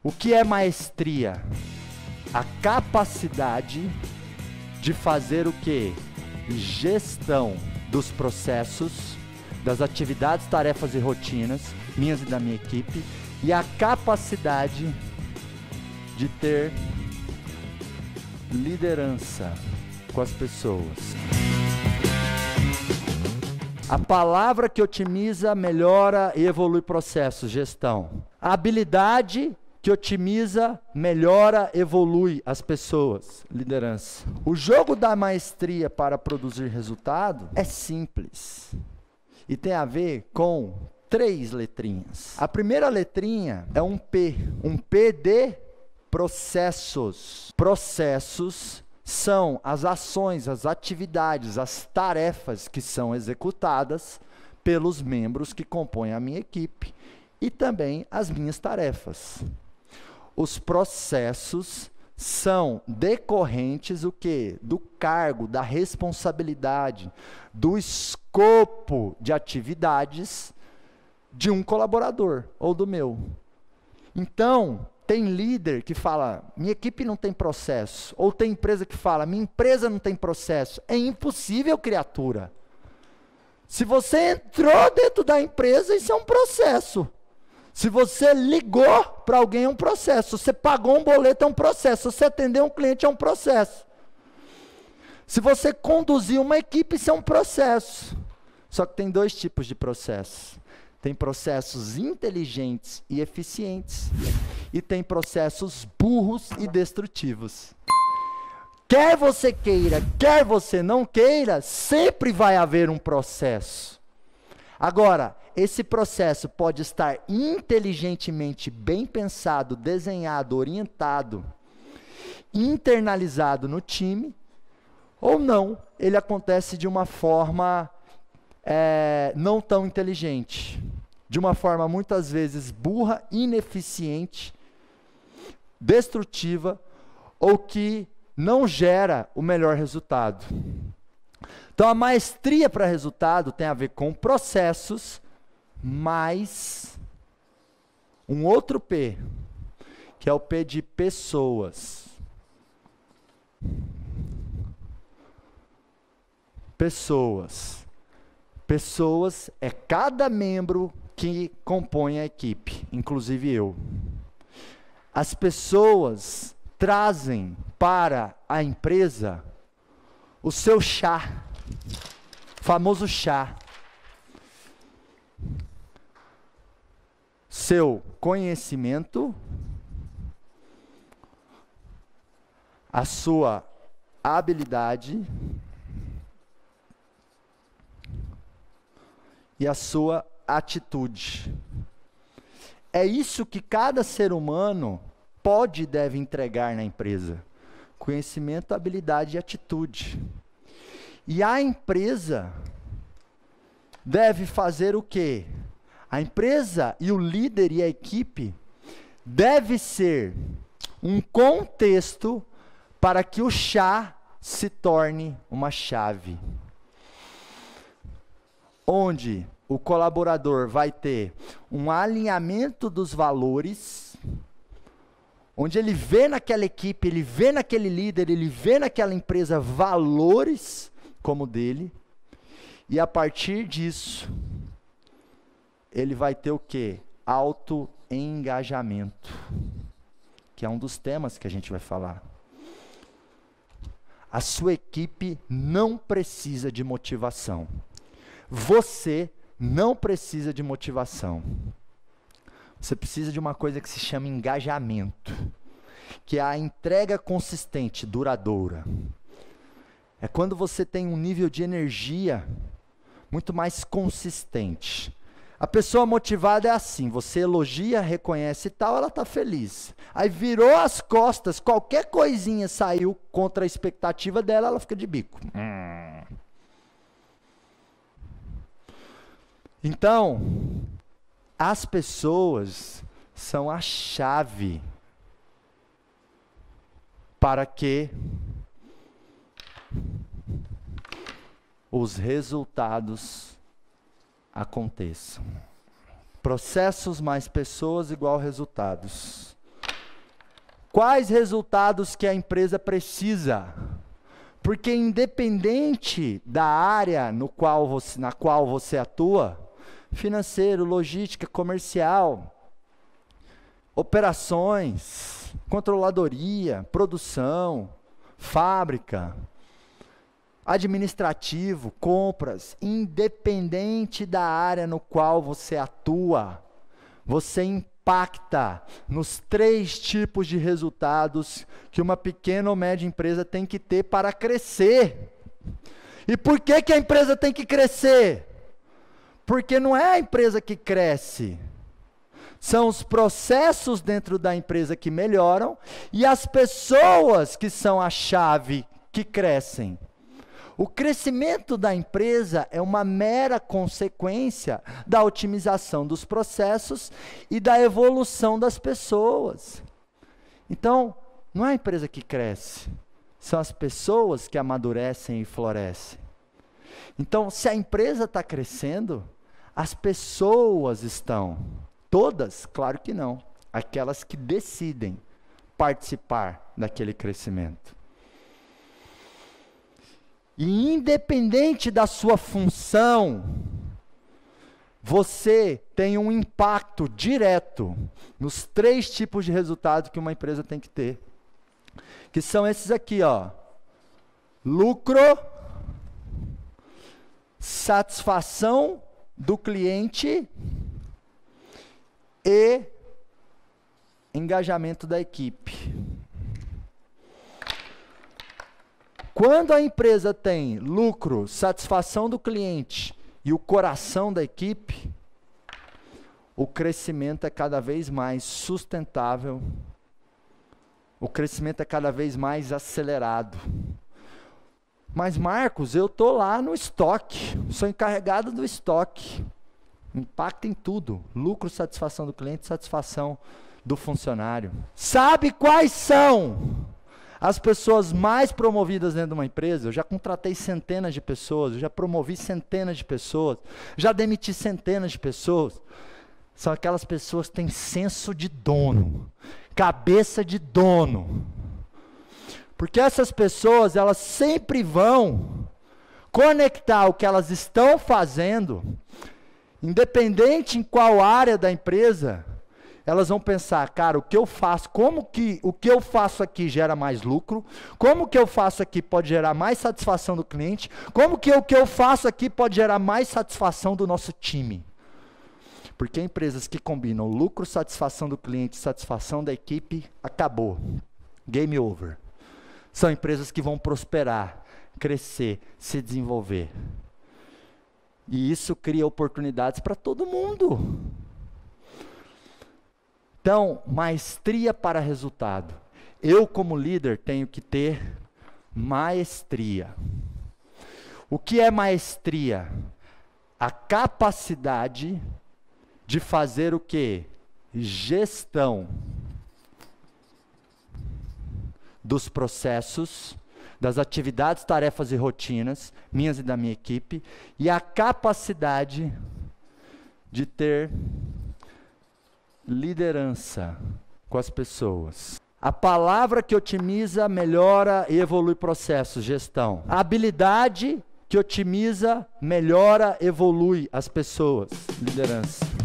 O que é maestria? A capacidade de fazer o que? Gestão dos processos, das atividades, tarefas e rotinas, minhas e da minha equipe, e a capacidade de ter liderança com as pessoas. A palavra que otimiza, melhora e evolui processos, gestão. A habilidade que otimiza, melhora, evolui as pessoas, liderança. O jogo da maestria para produzir resultado é simples e tem a ver com três letrinhas. A primeira letrinha é um P, um P de processos. Processos são as ações, as atividades, as tarefas que são executadas pelos membros que compõem a minha equipe e também as minhas tarefas. Os processos são decorrentes o que? Do cargo, da responsabilidade, do escopo de atividades de um colaborador ou do meu. Então, tem líder que fala, minha equipe não tem processo. Ou tem empresa que fala, minha empresa não tem processo. É impossível, criatura. Se você entrou dentro da empresa, isso é um processo. Se você ligou para alguém, é um processo. Se você pagou um boleto, é um processo. Se você atendeu um cliente, é um processo. Se você conduziu uma equipe, isso é um processo. Só que tem dois tipos de processo. Tem processos inteligentes e eficientes e tem processos burros e destrutivos. Quer você queira, quer você não queira, sempre vai haver um processo. Agora, esse processo pode estar inteligentemente bem pensado, desenhado, orientado, internalizado no time, ou não, ele acontece de uma forma é, não tão inteligente, de uma forma muitas vezes burra, ineficiente, destrutiva ou que não gera o melhor resultado. Então a maestria para resultado tem a ver com processos mais um outro P, que é o P de pessoas. Pessoas. Pessoas é cada membro que compõe a equipe, inclusive eu. As pessoas trazem para a empresa o seu chá, famoso chá. Seu conhecimento, a sua habilidade, e a sua atitude. É isso que cada ser humano pode e deve entregar na empresa: conhecimento, habilidade e atitude. E a empresa deve fazer o quê? A empresa e o líder e a equipe deve ser um contexto para que o chá se torne uma chave onde o colaborador vai ter um alinhamento dos valores, onde ele vê naquela equipe, ele vê naquele líder, ele vê naquela empresa valores como dele, e a partir disso, ele vai ter o que? Auto-engajamento, que é um dos temas que a gente vai falar. A sua equipe não precisa de motivação. Você não precisa de motivação. Você precisa de uma coisa que se chama engajamento, que é a entrega consistente, duradoura. É quando você tem um nível de energia muito mais consistente. A pessoa motivada é assim: você elogia, reconhece e tal, ela está feliz. Aí virou as costas, qualquer coisinha saiu contra a expectativa dela, ela fica de bico. Então, as pessoas são a chave para que os resultados aconteçam. Processos mais pessoas igual resultados. Quais resultados que a empresa precisa? Porque independente da área no qual você, na qual você atua, financeiro, logística, comercial, operações, controladoria, produção, fábrica, administrativo, compras, independente da área no qual você atua, você impacta nos três tipos de resultados que uma pequena ou média empresa tem que ter para crescer. E por que, que a empresa tem que crescer? Porque não é a empresa que cresce, são os processos dentro da empresa que melhoram e as pessoas que são a chave que crescem. O crescimento da empresa é uma mera consequência da otimização dos processos e da evolução das pessoas. Então, não é a empresa que cresce, são as pessoas que amadurecem e florescem. Então, se a empresa está crescendo, as pessoas estão. Todas? Claro que não. Aquelas que decidem participar daquele crescimento. E independente da sua função, você tem um impacto direto nos três tipos de resultado que uma empresa tem que ter. Que são esses aqui, ó. Lucro, satisfação do cliente e engajamento da equipe. Quando a empresa tem lucro, satisfação do cliente e o coração da equipe, o crescimento é cada vez mais sustentável, o crescimento é cada vez mais acelerado. Mas, Marcos, eu estou lá no estoque, sou encarregado do estoque. Impacta em tudo: lucro, satisfação do cliente, satisfação do funcionário. Sabe quais são as pessoas mais promovidas dentro de uma empresa? Eu já contratei centenas de pessoas, eu já promovi centenas de pessoas, já demiti centenas de pessoas. São aquelas pessoas que têm senso de dono, cabeça de dono. Porque essas pessoas, elas sempre vão conectar o que elas estão fazendo Independente em qual área da empresa, elas vão pensar, cara, o que eu faço, como que o que eu faço aqui gera mais lucro? Como que eu faço aqui pode gerar mais satisfação do cliente? Como que o que eu faço aqui pode gerar mais satisfação do nosso time? Porque empresas que combinam lucro, satisfação do cliente, satisfação da equipe, acabou. Game over. São empresas que vão prosperar, crescer, se desenvolver. E isso cria oportunidades para todo mundo. Então, maestria para resultado. Eu, como líder, tenho que ter maestria. O que é maestria? A capacidade de fazer o que? Gestão dos processos das atividades, tarefas e rotinas, minhas e da minha equipe, e a capacidade de ter liderança com as pessoas. A palavra que otimiza, melhora e evolui processos, gestão. A habilidade que otimiza, melhora, evolui as pessoas, liderança.